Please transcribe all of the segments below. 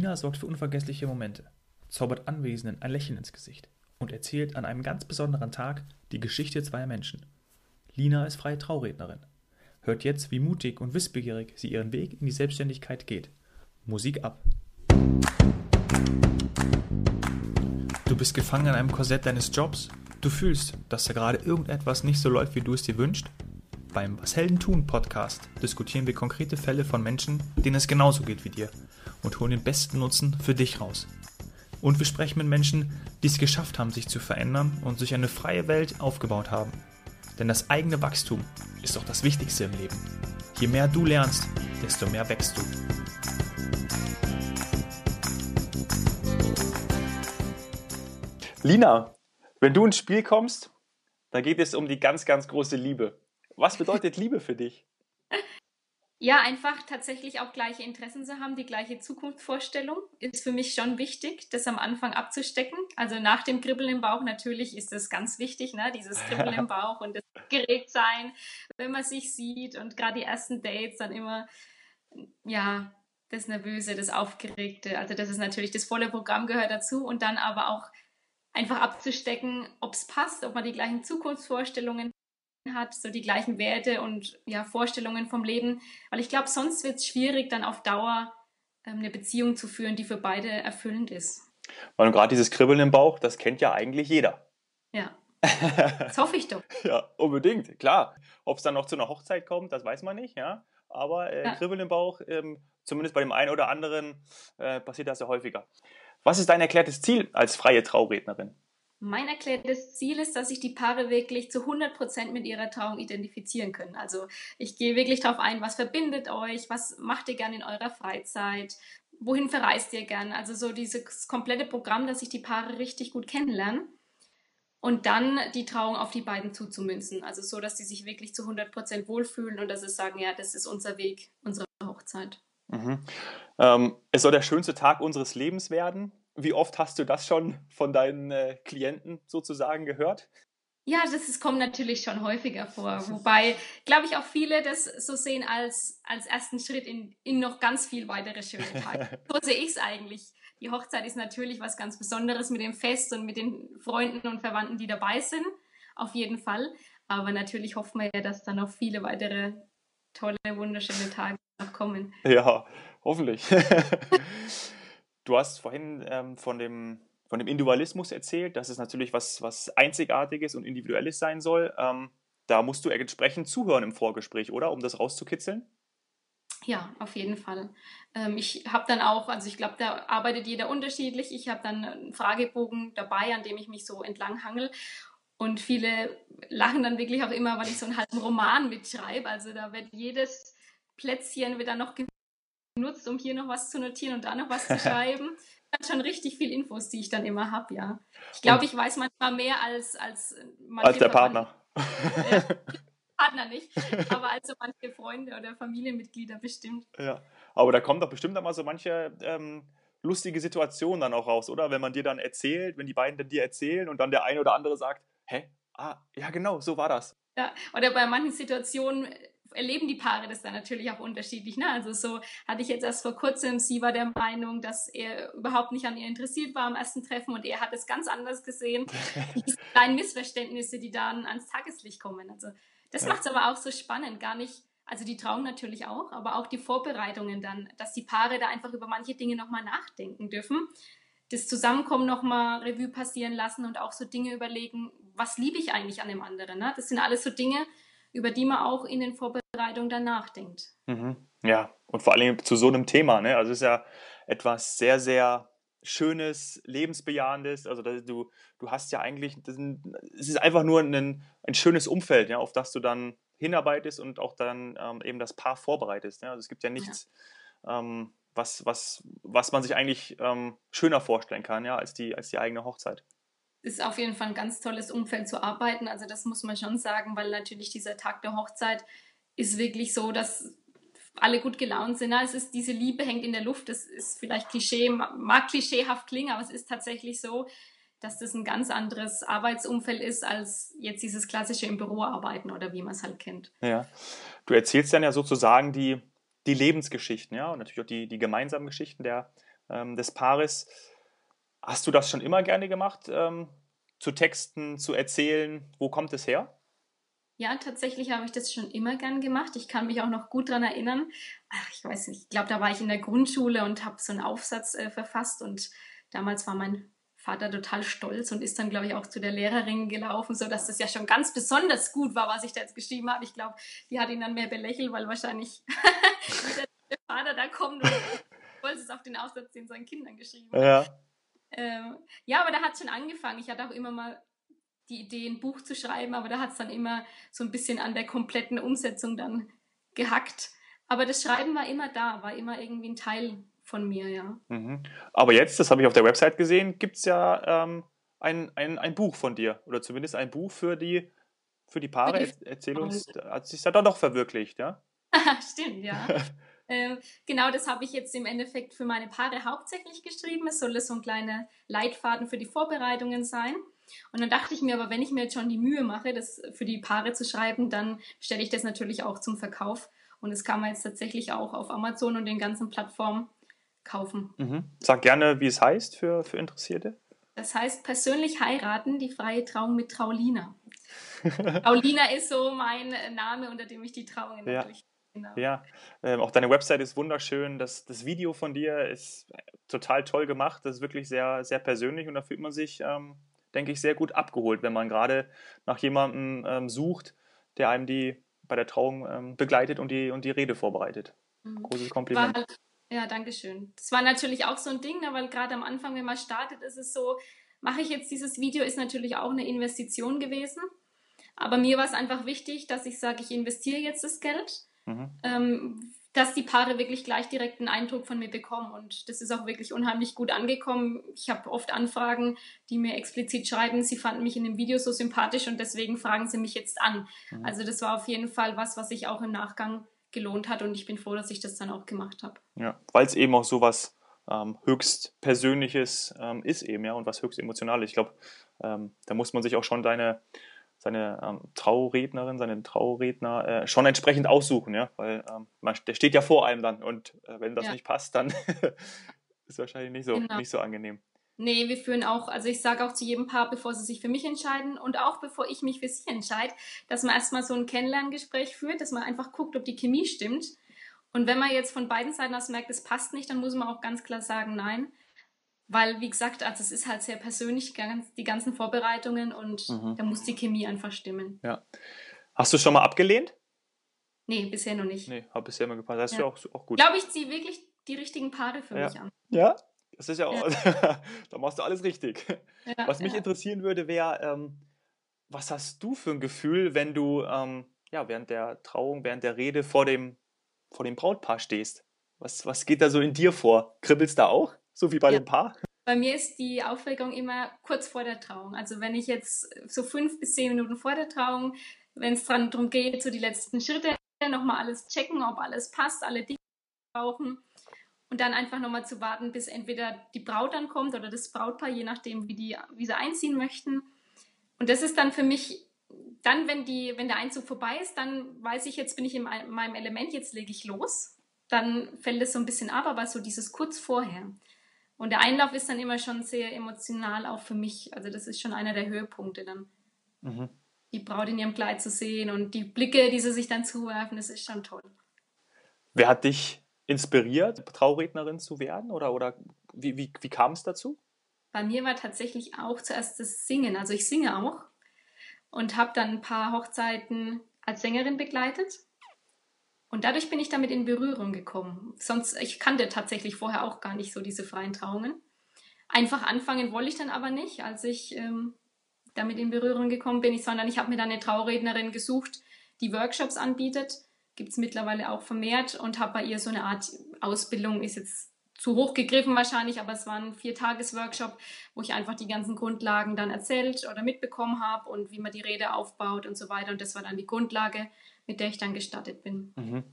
Lina sorgt für unvergessliche Momente, zaubert Anwesenden ein Lächeln ins Gesicht und erzählt an einem ganz besonderen Tag die Geschichte zweier Menschen. Lina ist freie Traurednerin. Hört jetzt, wie mutig und wissbegierig sie ihren Weg in die Selbstständigkeit geht. Musik ab. Du bist gefangen in einem Korsett deines Jobs. Du fühlst, dass da gerade irgendetwas nicht so läuft, wie du es dir wünschst. Beim Was Helden tun Podcast diskutieren wir konkrete Fälle von Menschen, denen es genauso geht wie dir und holen den besten Nutzen für dich raus. Und wir sprechen mit Menschen, die es geschafft haben, sich zu verändern und sich eine freie Welt aufgebaut haben. Denn das eigene Wachstum ist doch das Wichtigste im Leben. Je mehr du lernst, desto mehr wächst du. Lina, wenn du ins Spiel kommst, dann geht es um die ganz, ganz große Liebe. Was bedeutet Liebe für dich? Ja, einfach tatsächlich auch gleiche Interessen zu haben, die gleiche Zukunftsvorstellung ist für mich schon wichtig, das am Anfang abzustecken. Also nach dem Kribbeln im Bauch natürlich ist das ganz wichtig, ne? dieses Kribbeln im Bauch und das geregt sein, wenn man sich sieht und gerade die ersten Dates dann immer, ja, das Nervöse, das Aufgeregte. Also das ist natürlich, das volle Programm gehört dazu und dann aber auch einfach abzustecken, ob es passt, ob man die gleichen Zukunftsvorstellungen hat, so die gleichen Werte und ja, Vorstellungen vom Leben. Weil ich glaube, sonst wird es schwierig, dann auf Dauer ähm, eine Beziehung zu führen, die für beide erfüllend ist. Weil gerade dieses Kribbeln im Bauch, das kennt ja eigentlich jeder. Ja. Das hoffe ich doch. ja, unbedingt, klar. Ob es dann noch zu einer Hochzeit kommt, das weiß man nicht, ja. Aber äh, ja. Kribbeln im Bauch, ähm, zumindest bei dem einen oder anderen, äh, passiert das ja häufiger. Was ist dein erklärtes Ziel als freie Traurednerin? Mein erklärtes Ziel ist, dass sich die Paare wirklich zu 100% mit ihrer Trauung identifizieren können. Also ich gehe wirklich darauf ein, was verbindet euch, was macht ihr gerne in eurer Freizeit, wohin verreist ihr gern. Also so dieses komplette Programm, dass sich die Paare richtig gut kennenlernen und dann die Trauung auf die beiden zuzumünzen. Also so, dass sie sich wirklich zu 100% wohlfühlen und dass sie sagen, ja, das ist unser Weg, unsere Hochzeit. Mhm. Ähm, es soll der schönste Tag unseres Lebens werden. Wie oft hast du das schon von deinen äh, Klienten sozusagen gehört? Ja, das ist, kommt natürlich schon häufiger vor. Wobei, glaube ich, auch viele das so sehen als, als ersten Schritt in, in noch ganz viel weitere schöne Tage. so sehe ich es eigentlich. Die Hochzeit ist natürlich was ganz Besonderes mit dem Fest und mit den Freunden und Verwandten, die dabei sind. Auf jeden Fall. Aber natürlich hoffen wir ja, dass da noch viele weitere tolle, wunderschöne Tage noch kommen. Ja, hoffentlich. Du hast vorhin ähm, von, dem, von dem Individualismus erzählt, dass es natürlich was, was Einzigartiges und Individuelles sein soll. Ähm, da musst du entsprechend zuhören im Vorgespräch, oder? Um das rauszukitzeln? Ja, auf jeden Fall. Ähm, ich habe dann auch, also ich glaube, da arbeitet jeder unterschiedlich. Ich habe dann einen Fragebogen dabei, an dem ich mich so entlang hangel. Und viele lachen dann wirklich auch immer, weil ich so einen halben Roman mitschreibe. Also da wird jedes Plätzchen wird dann noch genutzt, um hier noch was zu notieren und da noch was zu schreiben. Das schon richtig viel Infos, die ich dann immer habe, ja. Ich glaube, ich weiß manchmal mehr als als manche als der Partner. Ja, Partner nicht, aber als so manche Freunde oder Familienmitglieder bestimmt. Ja, aber da kommt doch bestimmt auch mal so manche ähm, lustige Situationen dann auch raus, oder? Wenn man dir dann erzählt, wenn die beiden dann dir erzählen und dann der eine oder andere sagt, hä? Ah, ja genau, so war das. Ja, oder bei manchen Situationen erleben die Paare das dann natürlich auch unterschiedlich. Ne? Also so hatte ich jetzt erst vor kurzem, sie war der Meinung, dass er überhaupt nicht an ihr interessiert war am ersten Treffen und er hat es ganz anders gesehen. Diese kleinen Missverständnisse, die dann ans Tageslicht kommen. Also das ja. macht es aber auch so spannend, gar nicht, also die trauen natürlich auch, aber auch die Vorbereitungen dann, dass die Paare da einfach über manche Dinge nochmal nachdenken dürfen. Das Zusammenkommen nochmal Revue passieren lassen und auch so Dinge überlegen, was liebe ich eigentlich an dem anderen. Ne? Das sind alles so Dinge, über die man auch in den Vorbereitungen dann nachdenkt. Mhm. Ja, und vor allem zu so einem Thema. Ne? Also es ist ja etwas sehr, sehr Schönes, Lebensbejahendes. Also du, du hast ja eigentlich, es ist einfach nur ein, ein schönes Umfeld, ja, auf das du dann hinarbeitest und auch dann ähm, eben das Paar vorbereitest. Ja? Also es gibt ja nichts, ja. Ähm, was, was, was man sich eigentlich ähm, schöner vorstellen kann, ja, als die, als die eigene Hochzeit ist auf jeden Fall ein ganz tolles Umfeld zu arbeiten. Also das muss man schon sagen, weil natürlich dieser Tag der Hochzeit ist wirklich so, dass alle gut gelaunt sind. Es ist, diese Liebe hängt in der Luft. Das ist vielleicht Klischee, mag klischeehaft klingen, aber es ist tatsächlich so, dass das ein ganz anderes Arbeitsumfeld ist als jetzt dieses klassische im Büro arbeiten oder wie man es halt kennt. Ja, du erzählst dann ja sozusagen die, die Lebensgeschichten, ja, und natürlich auch die, die gemeinsamen Geschichten der, ähm, des Paares. Hast du das schon immer gerne gemacht, ähm, zu texten, zu erzählen? Wo kommt es her? Ja, tatsächlich habe ich das schon immer gern gemacht. Ich kann mich auch noch gut daran erinnern. Ach, ich weiß nicht, ich glaube, da war ich in der Grundschule und habe so einen Aufsatz äh, verfasst und damals war mein Vater total stolz und ist dann, glaube ich, auch zu der Lehrerin gelaufen, sodass das ja schon ganz besonders gut war, was ich da jetzt geschrieben habe. Ich glaube, die hat ihn dann mehr belächelt, weil wahrscheinlich der Vater da kommt und wollte es auf den Aufsatz, den seinen Kindern geschrieben hat. Ja. Ähm, ja, aber da hat es schon angefangen. Ich hatte auch immer mal die Idee, ein Buch zu schreiben, aber da hat es dann immer so ein bisschen an der kompletten Umsetzung dann gehackt. Aber das Schreiben war immer da, war immer irgendwie ein Teil von mir, ja. Mhm. Aber jetzt, das habe ich auf der Website gesehen, gibt es ja ähm, ein, ein, ein Buch von dir oder zumindest ein Buch für die, für die Paare. Für die Erzähl uns, hat sich ja dann doch verwirklicht, ja? Stimmt, ja. ähm, genau das habe ich jetzt im Endeffekt für meine Paare hauptsächlich geschrieben. Es soll so ein kleiner Leitfaden für die Vorbereitungen sein. Und dann dachte ich mir, aber wenn ich mir jetzt schon die Mühe mache, das für die Paare zu schreiben, dann stelle ich das natürlich auch zum Verkauf. Und das kann man jetzt tatsächlich auch auf Amazon und den ganzen Plattformen kaufen. Mhm. Sag gerne, wie es heißt für, für Interessierte. Das heißt persönlich heiraten, die freie Trauung mit Traulina. Traulina ist so mein Name, unter dem ich die Trauungen ja. natürlich. Genau. Ja, ähm, auch deine Website ist wunderschön. Das, das Video von dir ist total toll gemacht. Das ist wirklich sehr, sehr persönlich und da fühlt man sich, ähm, denke ich, sehr gut abgeholt, wenn man gerade nach jemandem ähm, sucht, der einem die bei der Trauung ähm, begleitet und die, und die Rede vorbereitet. Mhm. Großes Kompliment. Halt ja, danke schön. Das war natürlich auch so ein Ding, ne, weil gerade am Anfang, wenn man startet, ist es so, mache ich jetzt dieses Video, ist natürlich auch eine Investition gewesen. Aber mir war es einfach wichtig, dass ich sage, ich investiere jetzt das Geld, mhm. ähm, dass die Paare wirklich gleich direkt einen Eindruck von mir bekommen. Und das ist auch wirklich unheimlich gut angekommen. Ich habe oft Anfragen, die mir explizit schreiben, sie fanden mich in dem Video so sympathisch und deswegen fragen sie mich jetzt an. Mhm. Also das war auf jeden Fall was, was ich auch im Nachgang gelohnt hat und ich bin froh, dass ich das dann auch gemacht habe. Ja, weil es eben auch so was ähm, höchst Persönliches ähm, ist eben, ja, und was höchst Emotionales. Ich glaube, ähm, da muss man sich auch schon deine, seine ähm, Traurednerin, seinen Trauredner äh, schon entsprechend aussuchen, ja, weil ähm, man, der steht ja vor einem dann und äh, wenn das ja. nicht passt, dann ist wahrscheinlich nicht so, genau. nicht so angenehm. Nee, wir führen auch, also ich sage auch zu jedem Paar, bevor sie sich für mich entscheiden und auch bevor ich mich für sie entscheide, dass man erstmal so ein Kennenlerngespräch führt, dass man einfach guckt, ob die Chemie stimmt. Und wenn man jetzt von beiden Seiten aus merkt, es passt nicht, dann muss man auch ganz klar sagen, nein. Weil, wie gesagt, also es ist halt sehr persönlich, die ganzen Vorbereitungen und mhm. da muss die Chemie einfach stimmen. Ja. Hast du schon mal abgelehnt? Nee, bisher noch nicht. Nee, hat bisher immer gepasst. Das ist ja, ja auch, auch gut. Ich glaube, ich ziehe wirklich die richtigen Paare für ja. mich an. Ja? Das ist ja auch, da machst du alles richtig. Ja, was mich ja. interessieren würde, wäre, ähm, was hast du für ein Gefühl, wenn du ähm, ja, während der Trauung, während der Rede vor dem, vor dem Brautpaar stehst? Was, was geht da so in dir vor? Kribbelst da auch, so wie bei ja. dem Paar? Bei mir ist die Aufregung immer kurz vor der Trauung. Also wenn ich jetzt so fünf bis zehn Minuten vor der Trauung, wenn es darum geht, so die letzten Schritte, nochmal alles checken, ob alles passt, alle Dinge brauchen und dann einfach nochmal zu warten, bis entweder die Braut dann kommt oder das Brautpaar, je nachdem, wie, die, wie sie einziehen möchten. Und das ist dann für mich, dann, wenn, die, wenn der Einzug vorbei ist, dann weiß ich, jetzt bin ich in meinem Element, jetzt lege ich los. Dann fällt es so ein bisschen ab, aber so dieses kurz vorher. Und der Einlauf ist dann immer schon sehr emotional, auch für mich. Also das ist schon einer der Höhepunkte dann. Mhm. Die Braut in ihrem Kleid zu sehen und die Blicke, die sie sich dann zuwerfen, das ist schon toll. Wer hat dich inspiriert, Traurednerin zu werden? Oder, oder wie, wie, wie kam es dazu? Bei mir war tatsächlich auch zuerst das Singen. Also ich singe auch und habe dann ein paar Hochzeiten als Sängerin begleitet. Und dadurch bin ich damit in Berührung gekommen. Sonst, ich kannte tatsächlich vorher auch gar nicht so diese freien Trauungen. Einfach anfangen wollte ich dann aber nicht, als ich ähm, damit in Berührung gekommen bin, sondern ich habe mir dann eine Traurednerin gesucht, die Workshops anbietet gibt es mittlerweile auch vermehrt und habe bei ihr so eine Art Ausbildung, ist jetzt zu hoch gegriffen wahrscheinlich, aber es war ein Viertages-Workshop, wo ich einfach die ganzen Grundlagen dann erzählt oder mitbekommen habe und wie man die Rede aufbaut und so weiter. Und das war dann die Grundlage, mit der ich dann gestartet bin. Mhm.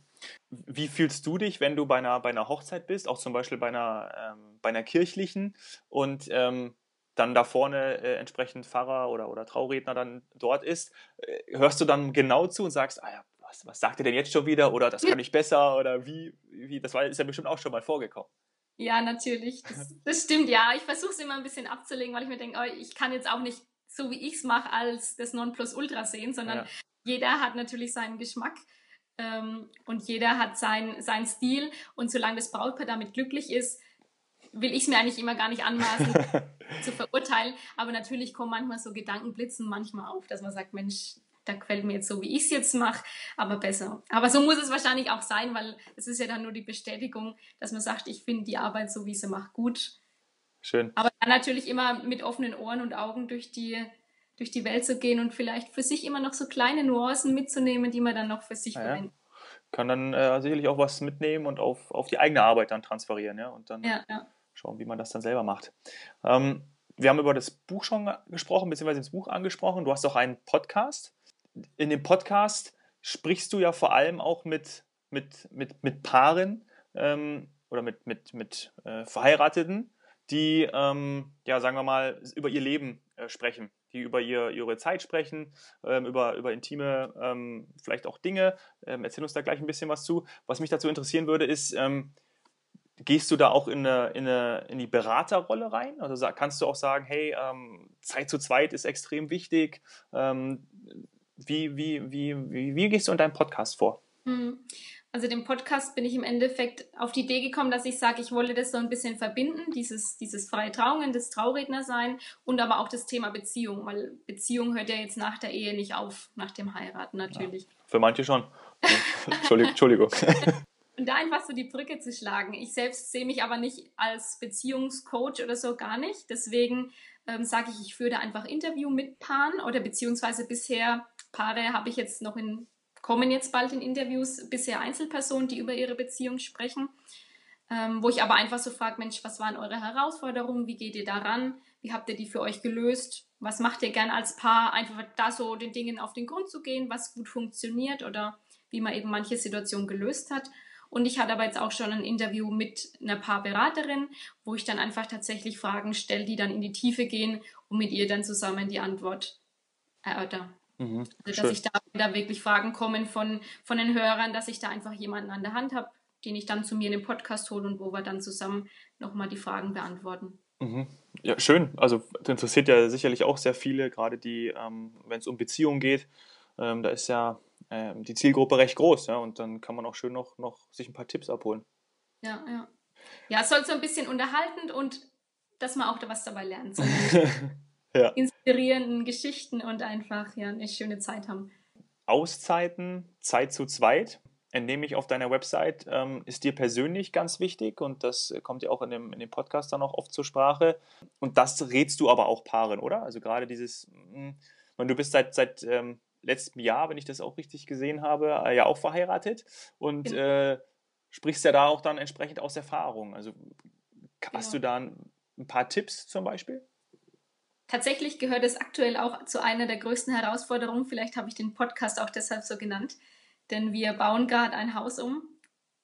Wie fühlst du dich, wenn du bei einer, bei einer Hochzeit bist, auch zum Beispiel bei einer, ähm, bei einer kirchlichen und ähm, dann da vorne äh, entsprechend Pfarrer oder, oder Trauredner dann dort ist? Äh, hörst du dann genau zu und sagst, ah ja, was, was sagt ihr denn jetzt schon wieder oder das kann ich besser oder wie, wie das war, ist ja bestimmt auch schon mal vorgekommen. Ja, natürlich. Das, das stimmt, ja. Ich versuche es immer ein bisschen abzulegen, weil ich mir denke, oh, ich kann jetzt auch nicht so wie ich es mache, als das Nonplusultra sehen, sondern ja. jeder hat natürlich seinen Geschmack ähm, und jeder hat sein, seinen Stil. Und solange das Brautpaar damit glücklich ist, will ich es mir eigentlich immer gar nicht anmaßen zu verurteilen. Aber natürlich kommen manchmal so Gedankenblitzen manchmal auf, dass man sagt, Mensch, da gefällt mir jetzt so, wie ich es jetzt mache, aber besser. Aber so muss es wahrscheinlich auch sein, weil es ist ja dann nur die Bestätigung, dass man sagt, ich finde die Arbeit so, wie sie macht, gut. Schön. Aber dann natürlich immer mit offenen Ohren und Augen durch die, durch die Welt zu gehen und vielleicht für sich immer noch so kleine Nuancen mitzunehmen, die man dann noch für sich ja, verwendet. Kann dann äh, sicherlich auch was mitnehmen und auf, auf die eigene Arbeit dann transferieren, ja. Und dann ja, ja. schauen, wie man das dann selber macht. Ähm, wir haben über das Buch schon gesprochen, beziehungsweise das Buch angesprochen. Du hast auch einen Podcast in dem Podcast sprichst du ja vor allem auch mit, mit, mit, mit Paaren ähm, oder mit, mit, mit äh, Verheirateten, die, ähm, ja, sagen wir mal, über ihr Leben äh, sprechen, die über ihr, ihre Zeit sprechen, ähm, über, über intime, ähm, vielleicht auch Dinge. Ähm, erzähl uns da gleich ein bisschen was zu. Was mich dazu interessieren würde, ist, ähm, gehst du da auch in, eine, in, eine, in die Beraterrolle rein? Also kannst du auch sagen, hey, Zeit zu zweit ist extrem wichtig. Wie, wie, wie, wie, wie gehst du in deinem Podcast vor? Hm. Also dem Podcast bin ich im Endeffekt auf die Idee gekommen, dass ich sage, ich wollte das so ein bisschen verbinden, dieses, dieses freie Trauungen, das Trauredner sein und aber auch das Thema Beziehung, weil Beziehung hört ja jetzt nach der Ehe nicht auf, nach dem Heiraten natürlich. Ja, für manche schon. Entschuldigung. Und da einfach so die Brücke zu schlagen. Ich selbst sehe mich aber nicht als Beziehungscoach oder so gar nicht. Deswegen ähm, sage ich, ich führe da einfach Interview mit Paaren oder beziehungsweise bisher Paare habe ich jetzt noch in, kommen jetzt bald in Interviews, bisher Einzelpersonen, die über ihre Beziehung sprechen, ähm, wo ich aber einfach so frage, Mensch, was waren eure Herausforderungen, wie geht ihr daran, wie habt ihr die für euch gelöst, was macht ihr gern als Paar, einfach da so den Dingen auf den Grund zu gehen, was gut funktioniert oder wie man eben manche Situationen gelöst hat. Und ich hatte aber jetzt auch schon ein Interview mit einer Paarberaterin, wo ich dann einfach tatsächlich Fragen stelle, die dann in die Tiefe gehen und mit ihr dann zusammen die Antwort erörtern. Mhm, also, dass ich da wieder wirklich Fragen kommen von, von den Hörern, dass ich da einfach jemanden an der Hand habe, den ich dann zu mir in den Podcast hole und wo wir dann zusammen nochmal die Fragen beantworten. Mhm. Ja, schön. Also das interessiert ja sicherlich auch sehr viele, gerade die, ähm, wenn es um Beziehungen geht, ähm, da ist ja ähm, die Zielgruppe recht groß, ja, und dann kann man auch schön noch, noch sich ein paar Tipps abholen. Ja, ja. Ja, es soll so ein bisschen unterhaltend und dass man auch da was dabei lernt. Ja. inspirierenden Geschichten und einfach ja, eine schöne Zeit haben. Auszeiten, Zeit zu zweit, entnehme ich auf deiner Website, ähm, ist dir persönlich ganz wichtig und das kommt ja auch in dem, in dem Podcast dann auch oft zur Sprache. Und das rätst du aber auch Paaren, oder? Also gerade dieses, mh, hm, du bist seit, seit ähm, letztem Jahr, wenn ich das auch richtig gesehen habe, äh, ja auch verheiratet und genau. äh, sprichst ja da auch dann entsprechend aus Erfahrung. Also hast genau. du da ein, ein paar Tipps zum Beispiel? Tatsächlich gehört es aktuell auch zu einer der größten Herausforderungen. Vielleicht habe ich den Podcast auch deshalb so genannt, denn wir bauen gerade ein Haus um,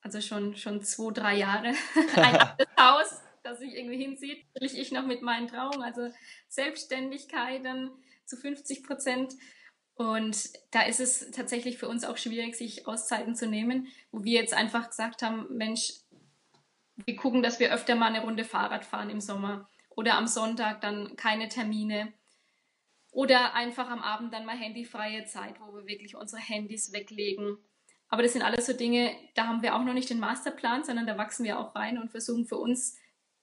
also schon, schon zwei, drei Jahre. ein altes Haus, das sich irgendwie hinzieht. Natürlich ich noch mit meinen Trauungen, also Selbstständigkeit dann zu 50 Prozent. Und da ist es tatsächlich für uns auch schwierig, sich Auszeiten zu nehmen, wo wir jetzt einfach gesagt haben, Mensch, wir gucken, dass wir öfter mal eine Runde Fahrrad fahren im Sommer oder am Sonntag dann keine Termine oder einfach am Abend dann mal handyfreie Zeit, wo wir wirklich unsere Handys weglegen. Aber das sind alles so Dinge, da haben wir auch noch nicht den Masterplan, sondern da wachsen wir auch rein und versuchen für uns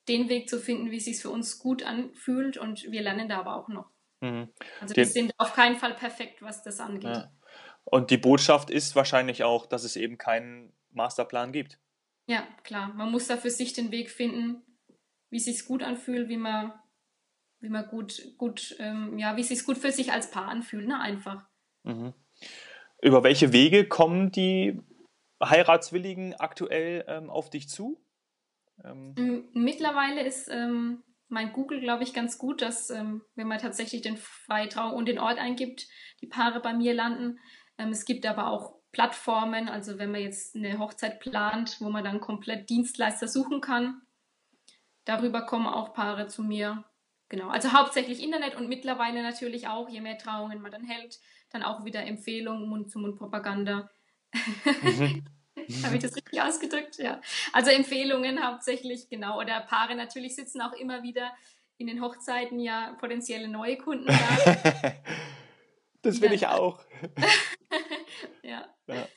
den Weg zu finden, wie es sich für uns gut anfühlt und wir lernen da aber auch noch. Mhm. Also wir sind auf keinen Fall perfekt, was das angeht. Ja. Und die Botschaft ist wahrscheinlich auch, dass es eben keinen Masterplan gibt. Ja, klar. Man muss da für sich den Weg finden, wie es sich gut anfühlt, wie man, wie man gut, gut, ähm, ja, wie es sich gut für sich als Paar anfühlt, ne? Einfach. Mhm. Über welche Wege kommen die Heiratswilligen aktuell ähm, auf dich zu? Ähm. Mittlerweile ist ähm, mein Google, glaube ich, ganz gut, dass, ähm, wenn man tatsächlich den Freitrauung und den Ort eingibt, die Paare bei mir landen. Ähm, es gibt aber auch Plattformen, also wenn man jetzt eine Hochzeit plant, wo man dann komplett Dienstleister suchen kann, Darüber kommen auch Paare zu mir. Genau, also hauptsächlich Internet und mittlerweile natürlich auch, je mehr Trauungen man dann hält, dann auch wieder Empfehlungen, Mund-zu-Mund-Propaganda. Mhm. Habe ich das richtig ausgedrückt? Ja. Also Empfehlungen hauptsächlich, genau. Oder Paare natürlich sitzen auch immer wieder in den Hochzeiten ja potenzielle neue Kunden da. das will ja. ich auch. ja. Ja,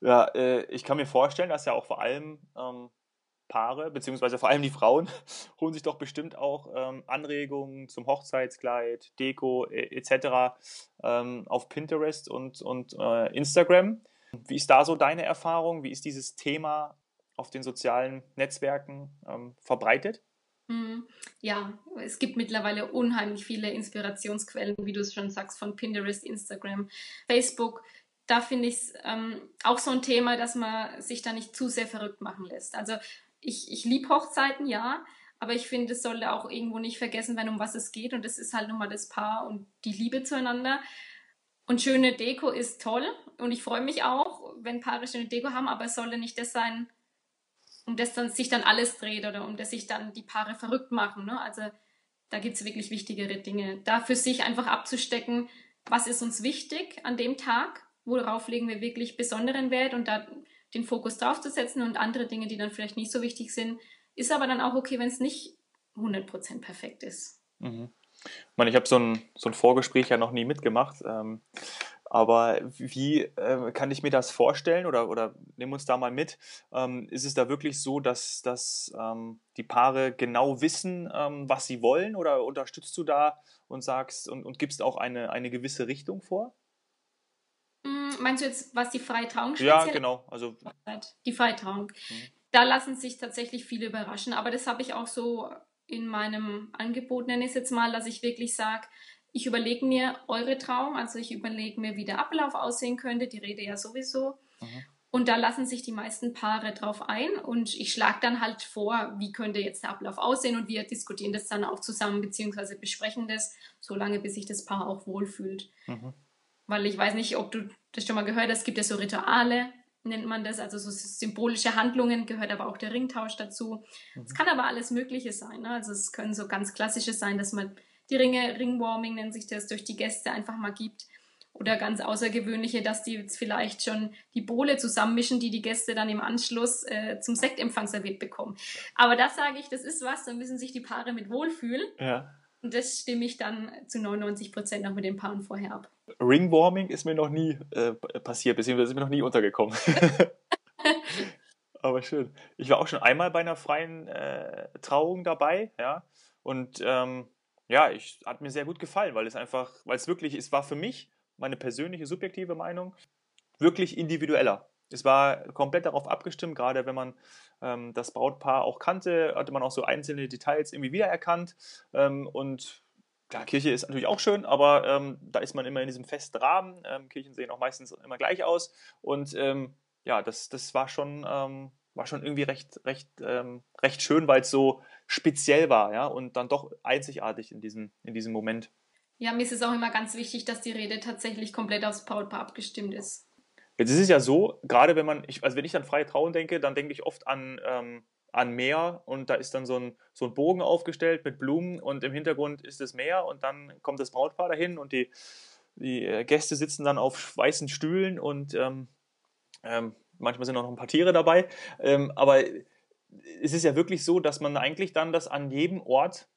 ja äh, ich kann mir vorstellen, dass ja auch vor allem ähm, Paare, beziehungsweise vor allem die Frauen, holen sich doch bestimmt auch ähm, Anregungen zum Hochzeitskleid, Deko äh, etc. Ähm, auf Pinterest und, und äh, Instagram. Wie ist da so deine Erfahrung? Wie ist dieses Thema auf den sozialen Netzwerken ähm, verbreitet? Hm, ja, es gibt mittlerweile unheimlich viele Inspirationsquellen, wie du es schon sagst, von Pinterest, Instagram, Facebook. Da finde ich es ähm, auch so ein Thema, dass man sich da nicht zu sehr verrückt machen lässt. Also ich, ich liebe Hochzeiten, ja, aber ich finde, es sollte auch irgendwo nicht vergessen werden, um was es geht. Und das ist halt nun mal das Paar und die Liebe zueinander. Und schöne Deko ist toll. Und ich freue mich auch, wenn Paare schöne Deko haben, aber es sollte nicht das sein, um das dann sich dann alles dreht oder um das sich dann die Paare verrückt machen. Ne? Also da gibt es wirklich wichtigere Dinge. Da für sich einfach abzustecken, was ist uns wichtig an dem Tag, worauf legen wir wirklich besonderen Wert und da den Fokus drauf zu setzen und andere Dinge, die dann vielleicht nicht so wichtig sind, ist aber dann auch okay, wenn es nicht 100% perfekt ist. Mhm. Ich meine, ich habe so ein, so ein Vorgespräch ja noch nie mitgemacht, ähm, aber wie äh, kann ich mir das vorstellen oder, oder nimm uns da mal mit? Ähm, ist es da wirklich so, dass, dass ähm, die Paare genau wissen, ähm, was sie wollen oder unterstützt du da und sagst und, und gibst auch eine, eine gewisse Richtung vor? Meinst du jetzt, was die Freitrauung speziell Ja, genau. Also die Freitrauung. Mhm. Da lassen sich tatsächlich viele überraschen. Aber das habe ich auch so in meinem Angebot, nenne ich es jetzt mal, dass ich wirklich sage, ich überlege mir eure Trauung, also ich überlege mir, wie der Ablauf aussehen könnte, die Rede ja sowieso. Mhm. Und da lassen sich die meisten Paare drauf ein und ich schlage dann halt vor, wie könnte jetzt der Ablauf aussehen und wir diskutieren das dann auch zusammen beziehungsweise besprechen das, solange bis sich das Paar auch wohlfühlt. Mhm. Weil ich weiß nicht, ob du das schon mal gehört hast, es gibt ja so Rituale, nennt man das, also so symbolische Handlungen, gehört aber auch der Ringtausch dazu. Es mhm. kann aber alles Mögliche sein. Ne? Also es können so ganz klassische sein, dass man die Ringe, Ringwarming nennt sich das, durch die Gäste einfach mal gibt. Oder ganz außergewöhnliche, dass die jetzt vielleicht schon die Bohle zusammenmischen, die die Gäste dann im Anschluss äh, zum Sektempfang serviert bekommen. Aber das sage ich, das ist was, da müssen sich die Paare mit wohlfühlen. Ja. Und das stimme ich dann zu 99 Prozent auch mit den Paaren vorher ab. Ringwarming ist mir noch nie äh, passiert, beziehungsweise ist mir noch nie untergekommen. Aber schön. Ich war auch schon einmal bei einer freien äh, Trauung dabei, ja. Und ähm, ja, ich hat mir sehr gut gefallen, weil es einfach, weil es wirklich, es war für mich meine persönliche subjektive Meinung wirklich individueller. Es war komplett darauf abgestimmt, gerade wenn man ähm, das Brautpaar auch kannte, hatte man auch so einzelne Details irgendwie wiedererkannt. Ähm, und klar, Kirche ist natürlich auch schön, aber ähm, da ist man immer in diesem festen Rahmen. Ähm, Kirchen sehen auch meistens immer gleich aus. Und ähm, ja, das, das war schon, ähm, war schon irgendwie recht, recht, recht schön, weil es so speziell war, ja, und dann doch einzigartig in diesem, in diesem Moment. Ja, mir ist es auch immer ganz wichtig, dass die Rede tatsächlich komplett aufs Brautpaar abgestimmt ist. Jetzt ist es ja so, gerade wenn man, ich, also wenn ich an freie Trauung denke, dann denke ich oft an, ähm, an Meer und da ist dann so ein, so ein Bogen aufgestellt mit Blumen und im Hintergrund ist das Meer und dann kommt das Brautpaar dahin und die, die äh, Gäste sitzen dann auf weißen Stühlen und ähm, ähm, manchmal sind auch noch ein paar Tiere dabei. Ähm, aber es ist ja wirklich so, dass man eigentlich dann das an jedem Ort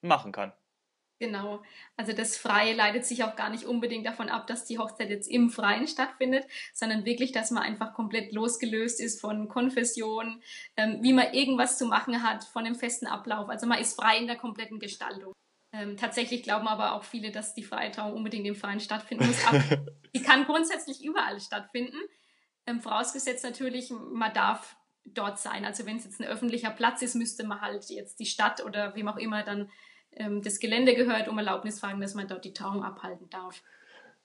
machen kann. Genau. Also das Freie leitet sich auch gar nicht unbedingt davon ab, dass die Hochzeit jetzt im Freien stattfindet, sondern wirklich, dass man einfach komplett losgelöst ist von Konfession, ähm, wie man irgendwas zu machen hat, von dem festen Ablauf. Also man ist frei in der kompletten Gestaltung. Ähm, tatsächlich glauben aber auch viele, dass die freie Trauung unbedingt im Freien stattfinden muss. Aber die kann grundsätzlich überall stattfinden. Ähm, vorausgesetzt natürlich, man darf dort sein. Also wenn es jetzt ein öffentlicher Platz ist, müsste man halt jetzt die Stadt oder wem auch immer dann ähm, das Gelände gehört, um Erlaubnis fragen, dass man dort die Trauung abhalten darf.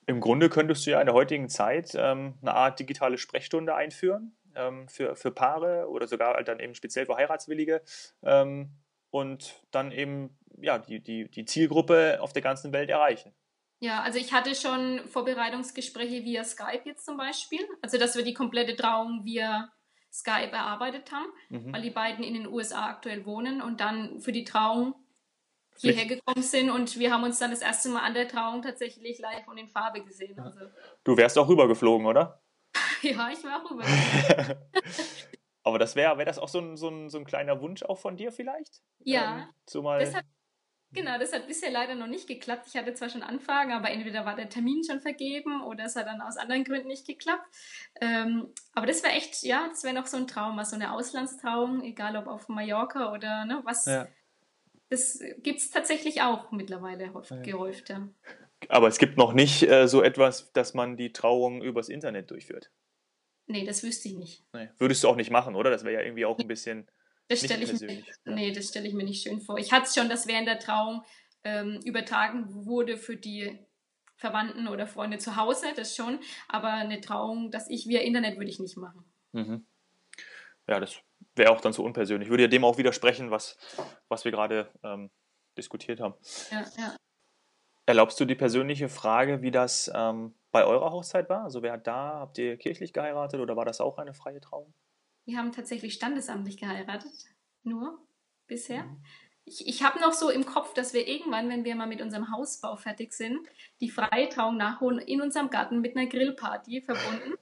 Im Grunde könntest du ja in der heutigen Zeit ähm, eine Art digitale Sprechstunde einführen ähm, für, für Paare oder sogar halt dann eben speziell für Heiratswillige ähm, und dann eben ja, die, die, die Zielgruppe auf der ganzen Welt erreichen. Ja, also ich hatte schon Vorbereitungsgespräche via Skype jetzt zum Beispiel. Also dass wir die komplette Trauung via Skype erarbeitet haben, mhm. weil die beiden in den USA aktuell wohnen und dann für die Trauung hierher gekommen sind und wir haben uns dann das erste Mal an der Trauung tatsächlich live und in Farbe gesehen. Also. Du wärst auch rübergeflogen, oder? Ja, ich war auch über. Aber das wäre wär das auch so ein, so, ein, so ein kleiner Wunsch auch von dir vielleicht? Ja. Ähm, so mal Das hat, genau, das hat bisher leider noch nicht geklappt. Ich hatte zwar schon Anfragen, aber entweder war der Termin schon vergeben oder es hat dann aus anderen Gründen nicht geklappt. Ähm, aber das wäre echt, ja, das wäre noch so ein Traum, also eine Auslandstrauung, egal ob auf Mallorca oder ne, was. ja. Das gibt es tatsächlich auch mittlerweile häufig, Ja. gehäuft. Ja. Aber es gibt noch nicht äh, so etwas, dass man die Trauung übers Internet durchführt. Nee, das wüsste ich nicht. Nee. Würdest du auch nicht machen, oder? Das wäre ja irgendwie auch ein bisschen Das nicht stelle ich, mir- nee, das stelle ich mir nicht schön vor. Ich hatte es schon, dass während der Trauung ähm, übertragen wurde für die Verwandten oder Freunde zu Hause, das schon. Aber eine Trauung, dass ich via Internet würde ich nicht machen. Mhm. Ja, das wäre auch dann so unpersönlich. Würde ja dem auch widersprechen, was, was wir gerade ähm, diskutiert haben. Ja, ja. Erlaubst du die persönliche Frage, wie das ähm, bei eurer Hochzeit war? Also wer hat da, habt ihr kirchlich geheiratet oder war das auch eine freie Trauung? Wir haben tatsächlich standesamtlich geheiratet. Nur bisher. Mhm. Ich, ich habe noch so im Kopf, dass wir irgendwann, wenn wir mal mit unserem Hausbau fertig sind, die freie Trauung nachholen in unserem Garten mit einer Grillparty verbunden.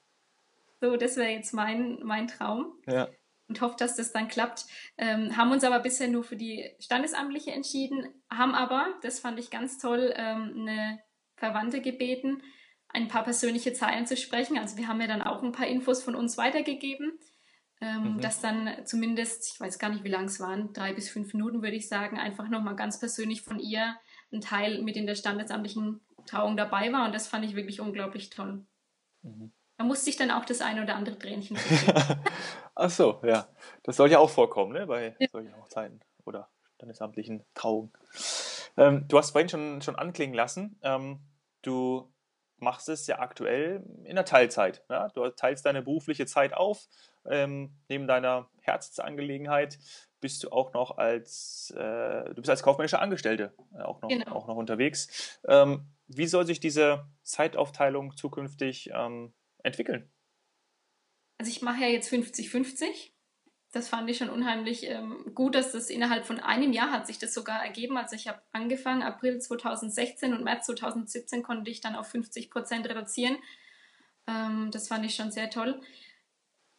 So, das wäre jetzt mein, mein Traum. Ja. Und hoffe, dass das dann klappt. Ähm, haben uns aber bisher nur für die Standesamtliche entschieden, haben aber, das fand ich ganz toll, ähm, eine Verwandte gebeten, ein paar persönliche Zeilen zu sprechen. Also wir haben ja dann auch ein paar Infos von uns weitergegeben, ähm, Mhm. dass dann zumindest, ich weiß gar nicht, wie lang es waren, drei bis fünf Minuten würde ich sagen, einfach nochmal ganz persönlich von ihr ein Teil mit in der standesamtlichen Trauung dabei war und das fand ich wirklich unglaublich toll. Mhm. Da musste ich dann auch das ein oder andere Tränchen. Ach so, ja. Das soll ja auch vorkommen, ne? Bei Ja. solchen Hochzeiten oder standesamtlichen Trauungen. Ähm, du hast vorhin schon, schon anklingen lassen, ähm, du machst es ja aktuell in der Teilzeit. Ja? Du teilst deine berufliche Zeit auf. Ähm, neben deiner Herzensangelegenheit bist du auch noch als, äh, du bist als kaufmännische Angestellte äh, auch, noch, Genau. auch noch unterwegs. Ähm, wie soll sich diese Zeitaufteilung zukünftig ähm, entwickeln? Also ich mache ja jetzt 50-50. Das fand ich schon unheimlich ähm, gut, dass das innerhalb von einem Jahr hat sich das sogar ergeben. Also ich habe angefangen, April 2016 und März 2017 konnte ich dann auf 50 Prozent reduzieren. Ähm, das fand ich schon sehr toll.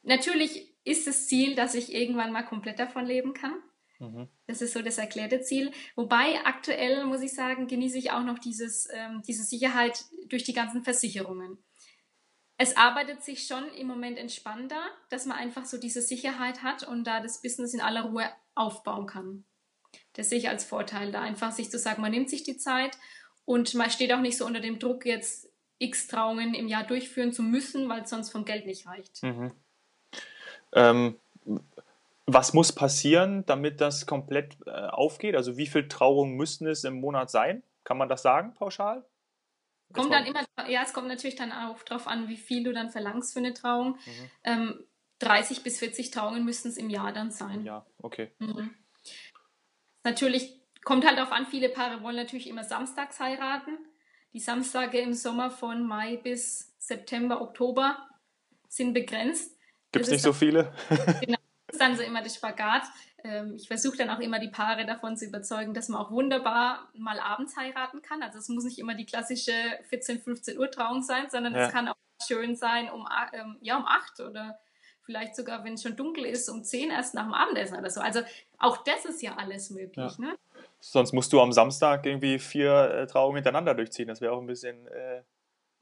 Natürlich ist das Ziel, dass ich irgendwann mal komplett davon leben kann. Mhm. Das ist so das erklärte Ziel. Wobei aktuell, muss ich sagen, genieße ich auch noch dieses, ähm, diese Sicherheit durch die ganzen Versicherungen. Es arbeitet sich schon im Moment entspannter, dass man einfach so diese Sicherheit hat und da das Business in aller Ruhe aufbauen kann. Das sehe ich als Vorteil, da einfach sich zu sagen, man nimmt sich die Zeit und man steht auch nicht so unter dem Druck, jetzt x Trauungen im Jahr durchführen zu müssen, weil es sonst vom Geld nicht reicht. Mhm. Ähm, was muss passieren, damit das komplett äh, aufgeht? Also wie viele Trauungen müssten es im Monat sein? Kann man das sagen, pauschal? Kommt dann immer, ja, es kommt natürlich dann auch darauf an, wie viel du dann verlangst für eine Trauung. Mhm. Ähm, 30 bis 40 Trauungen müssten es im Jahr dann sein. Ja, okay. Mhm. Natürlich kommt halt darauf an, viele Paare wollen natürlich immer samstags heiraten. Die Samstage im Sommer von Mai bis September, Oktober sind begrenzt. Gibt es nicht so viele? Ist dann so immer der Spagat. Ähm, ich versuche dann auch immer die Paare davon zu überzeugen, dass man auch wunderbar mal abends heiraten kann. Also es muss nicht immer die klassische 14, 15 Uhr Trauung sein, sondern Ja. es kann auch schön sein um, ähm, ja, um 8 oder vielleicht sogar, wenn es schon dunkel ist, um 10 erst nach dem Abendessen oder so. Also auch das ist ja alles möglich. Ne? Sonst musst du am Samstag irgendwie vier äh, Trauungen hintereinander durchziehen. Das wäre auch ein bisschen äh,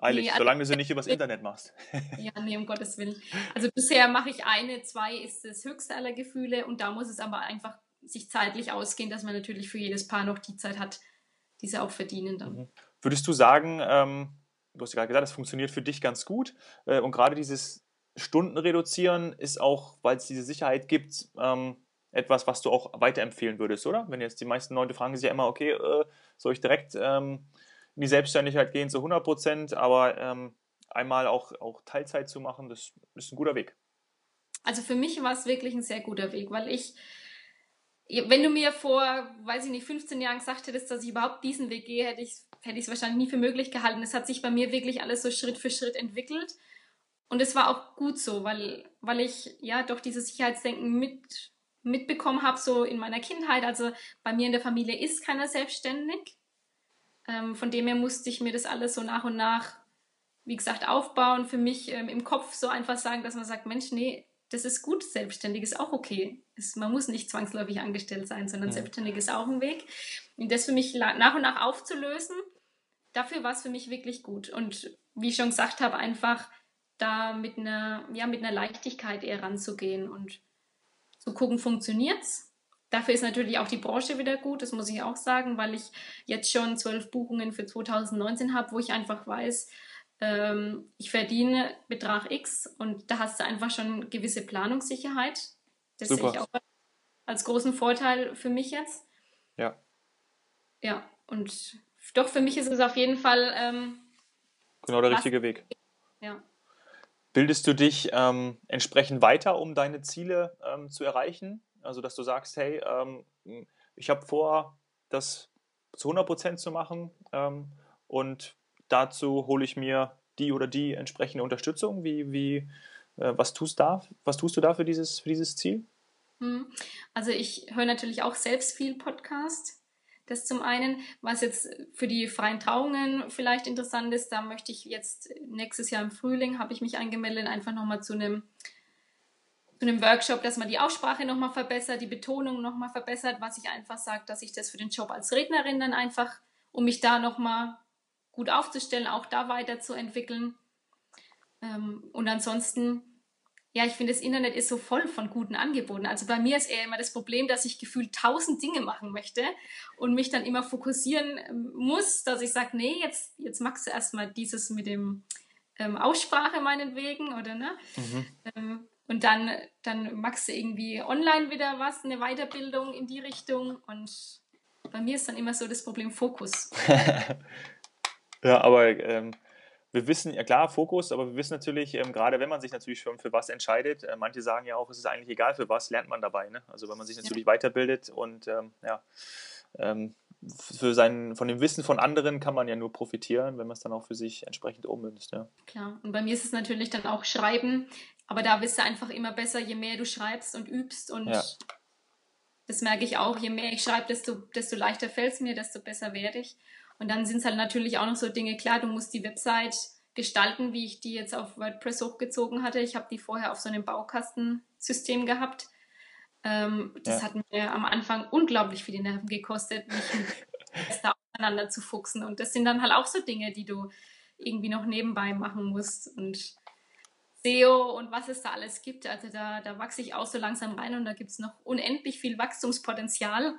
eilig, Nee, also- solange du sie nicht übers Internet machst. Ja, nee, um Gottes Willen. Also bisher mache ich eine, zwei ist das höchste aller Gefühle und da muss es aber einfach sich zeitlich ausgehen, dass man natürlich für jedes Paar noch die Zeit hat, die sie auch verdienen dann. Mhm. Würdest du sagen, ähm, du hast ja gerade gesagt, das funktioniert für dich ganz gut äh, und gerade dieses Stunden reduzieren ist auch, weil es diese Sicherheit gibt, ähm, etwas, was du auch weiterempfehlen würdest, oder? Wenn jetzt die meisten Leute fragen sich ja immer, okay, äh, soll ich direkt ähm, in die Selbstständigkeit gehen zu 100 Prozent, aber ähm, einmal auch, auch Teilzeit zu machen, das ist ein guter Weg. Also für mich war es wirklich ein sehr guter Weg, weil ich, wenn du mir vor, weiß ich nicht, 15 Jahren gesagt hättest, dass ich überhaupt diesen Weg gehe, hätte ich hätte ich es wahrscheinlich nie für möglich gehalten. Es hat sich bei mir wirklich alles so Schritt für Schritt entwickelt. Und es war auch gut so, weil, weil ich ja doch dieses Sicherheitsdenken mit, mitbekommen habe, so in meiner Kindheit. Also bei mir in der Familie ist keiner selbstständig. Ähm, von dem her musste ich mir das alles so nach und nach wie gesagt, aufbauen, für mich ähm, im Kopf so einfach sagen, dass man sagt, Mensch, nee, das ist gut, selbstständig ist auch okay. Es, man muss nicht zwangsläufig angestellt sein, sondern ja. selbstständig ist auch ein Weg. Und das für mich nach und nach aufzulösen, dafür war es für mich wirklich gut. Und wie ich schon gesagt habe, einfach da mit einer, ja, mit einer Leichtigkeit eher ranzugehen und zu gucken, funktioniert es? Dafür ist natürlich auch die Branche wieder gut, das muss ich auch sagen, weil ich jetzt schon zwölf Buchungen für 2019 habe, wo ich einfach weiß, ähm, ich verdiene Betrag X und da hast du einfach schon gewisse Planungssicherheit. Das Super. sehe ich auch als großen Vorteil für mich jetzt. Ja. Ja, und doch für mich ist es auf jeden Fall. Ähm, genau der richtige Weg. Ja. Bildest du dich ähm, entsprechend weiter, um deine Ziele ähm, zu erreichen? Also, dass du sagst, hey, ähm, ich habe vor, das zu 100% zu machen ähm, und dazu hole ich mir die oder die entsprechende Unterstützung. Wie, wie, äh, was, tust da, was tust du da für dieses, für dieses Ziel? Hm. Also ich höre natürlich auch selbst viel Podcast. Das zum einen, was jetzt für die freien Trauungen vielleicht interessant ist, da möchte ich jetzt nächstes Jahr im Frühling, habe ich mich angemeldet, einfach nochmal zu einem, zu einem Workshop, dass man die Aussprache nochmal verbessert, die Betonung nochmal verbessert, was ich einfach sage, dass ich das für den Job als Rednerin dann einfach, um mich da nochmal gut aufzustellen, auch da weiterzuentwickeln. Ähm, und ansonsten ja, ich finde, das Internet ist so voll von guten Angeboten. Also bei mir ist eher immer das Problem, dass ich gefühlt tausend Dinge machen möchte und mich dann immer fokussieren ähm, muss, dass ich sage, nee, jetzt, jetzt machst du erstmal dieses mit dem ähm, Aussprache meinetwegen, oder ne? Mhm. Ähm, und dann, dann machst du irgendwie online wieder was, eine Weiterbildung in die Richtung. Und bei mir ist dann immer so das Problem Fokus. ja, aber ähm, wir wissen, ja klar, Fokus, aber wir wissen natürlich, ähm, gerade wenn man sich natürlich schon für was entscheidet, äh, manche sagen ja auch, es ist eigentlich egal für was, lernt man dabei. Ne? Also wenn man sich natürlich ja. weiterbildet und ähm, ja, ähm, für sein, von dem Wissen von anderen kann man ja nur profitieren, wenn man es dann auch für sich entsprechend ummünzt. Ja. Klar, und bei mir ist es natürlich dann auch Schreiben, aber da wirst du einfach immer besser, je mehr du schreibst und übst und ja. das merke ich auch, je mehr ich schreibe, desto, desto leichter fällt es mir, desto besser werde ich. Und dann sind es halt natürlich auch noch so Dinge, klar, du musst die Website gestalten, wie ich die jetzt auf WordPress hochgezogen hatte. Ich habe die vorher auf so einem Baukastensystem gehabt. Ähm, das ja. hat mir am Anfang unglaublich viele Nerven gekostet, mich da auseinander zu fuchsen. Und das sind dann halt auch so Dinge, die du irgendwie noch nebenbei machen musst. Und SEO und was es da alles gibt. Also da, da wachse ich auch so langsam rein und da gibt es noch unendlich viel Wachstumspotenzial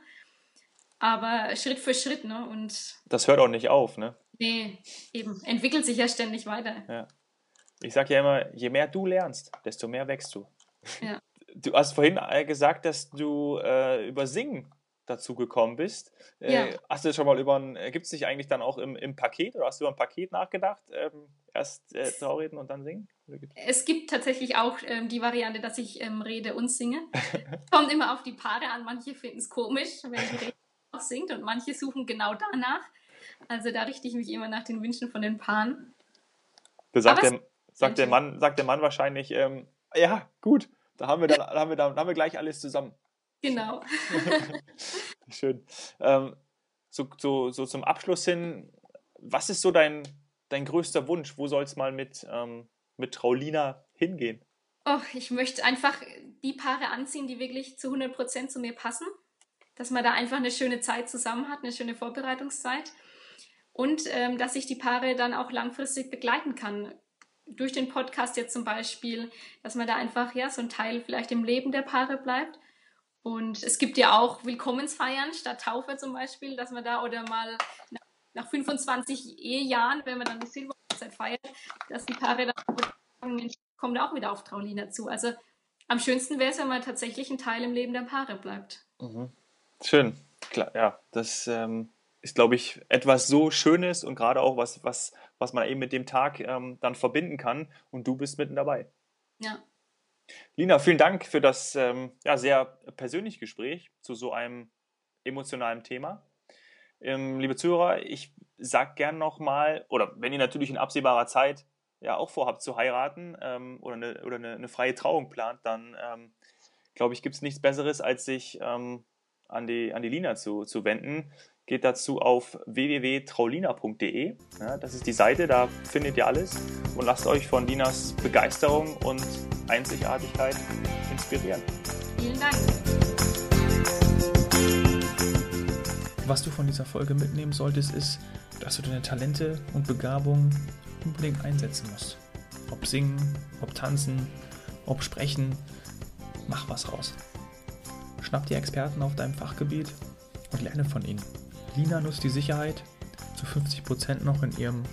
aber Schritt für Schritt, ne? Und das hört auch nicht auf, ne? Nee, eben. Entwickelt sich ja ständig weiter. Ja. Ich sage ja immer, je mehr du lernst, desto mehr wächst du. Ja. Du hast vorhin gesagt, dass du äh, über Singen dazu gekommen bist. Äh, ja. Hast du schon mal über ein, äh, gibt es dich eigentlich dann auch im, im Paket oder hast du über ein Paket nachgedacht? Ähm, erst äh, Traureden und dann singen? Es gibt tatsächlich auch ähm, die Variante, dass ich ähm, rede und singe. Kommt immer auf die Paare an. Manche finden es komisch, wenn ich rede singt und manche suchen genau danach. Also da richte ich mich immer nach den Wünschen von den Paaren. Da sagt, der, sagt, der, Mann, sagt der Mann wahrscheinlich, ähm, ja, gut, da haben wir, dann, da haben wir, da haben wir gleich alles zusammen. Genau. Schön. Ähm, so, so, so zum Abschluss hin, was ist so dein, dein größter Wunsch? Wo soll es mal mit, ähm, mit Traulina hingehen? Oh, ich möchte einfach die Paare anziehen, die wirklich zu 100% zu mir passen dass man da einfach eine schöne Zeit zusammen hat, eine schöne Vorbereitungszeit und ähm, dass ich die Paare dann auch langfristig begleiten kann. Durch den Podcast jetzt zum Beispiel, dass man da einfach ja so ein Teil vielleicht im Leben der Paare bleibt. Und es gibt ja auch Willkommensfeiern statt Taufe zum Beispiel, dass man da oder mal nach, nach 25 Ehejahren, wenn man dann die Silberhochzeit feiert, dass die Paare dann sagen, kommt auch wieder auf Traulina zu. Also am schönsten wäre es, wenn man tatsächlich ein Teil im Leben der Paare bleibt. Mhm. Schön. Klar, ja, das ähm, ist, glaube ich, etwas so Schönes und gerade auch was, was, was man eben mit dem Tag ähm, dann verbinden kann und du bist mitten dabei. Ja. Lina, vielen Dank für das ähm, ja, sehr persönliche Gespräch zu so einem emotionalen Thema. Ähm, liebe Zuhörer, ich sage gern nochmal, oder wenn ihr natürlich in absehbarer Zeit ja auch vorhabt zu heiraten ähm, oder, eine, oder eine, eine, freie Trauung plant, dann ähm, glaube ich, gibt es nichts Besseres, als sich ähm, an die, an die Lina zu, zu wenden. Geht dazu auf www.traulina.de. Ja, das ist die Seite, da findet ihr alles und lasst euch von Linas Begeisterung und Einzigartigkeit inspirieren. Vielen Dank. Was du von dieser Folge mitnehmen solltest, ist, dass du deine Talente und Begabungen unbedingt einsetzen musst. Ob singen, ob tanzen, ob sprechen, mach was raus. Schnapp die Experten auf deinem Fachgebiet und lerne von ihnen. Lina nutzt die Sicherheit, zu 50% noch in ihrem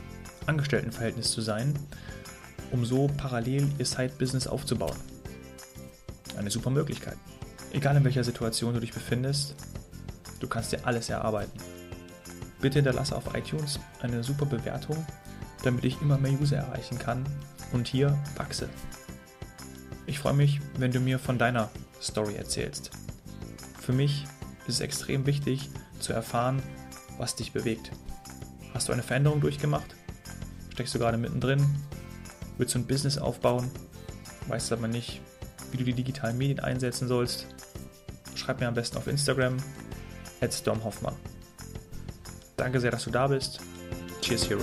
Angestelltenverhältnis zu sein, um so parallel ihr Side-Business aufzubauen. Eine super Möglichkeit. Egal in welcher Situation du dich befindest, du kannst dir alles erarbeiten. Bitte hinterlasse auf iTunes eine super Bewertung, damit ich immer mehr User erreichen kann und hier wachse. Ich freue mich, wenn du mir von deiner Story erzählst. Für mich ist es extrem wichtig zu erfahren, was dich bewegt. Hast du eine Veränderung durchgemacht? Steckst du gerade mittendrin? Willst du ein Business aufbauen? Weißt aber nicht, wie du die digitalen Medien einsetzen sollst? Schreib mir am besten auf Instagram, at Storm Hoffmann. Danke sehr, dass du da bist. Cheers, Hero.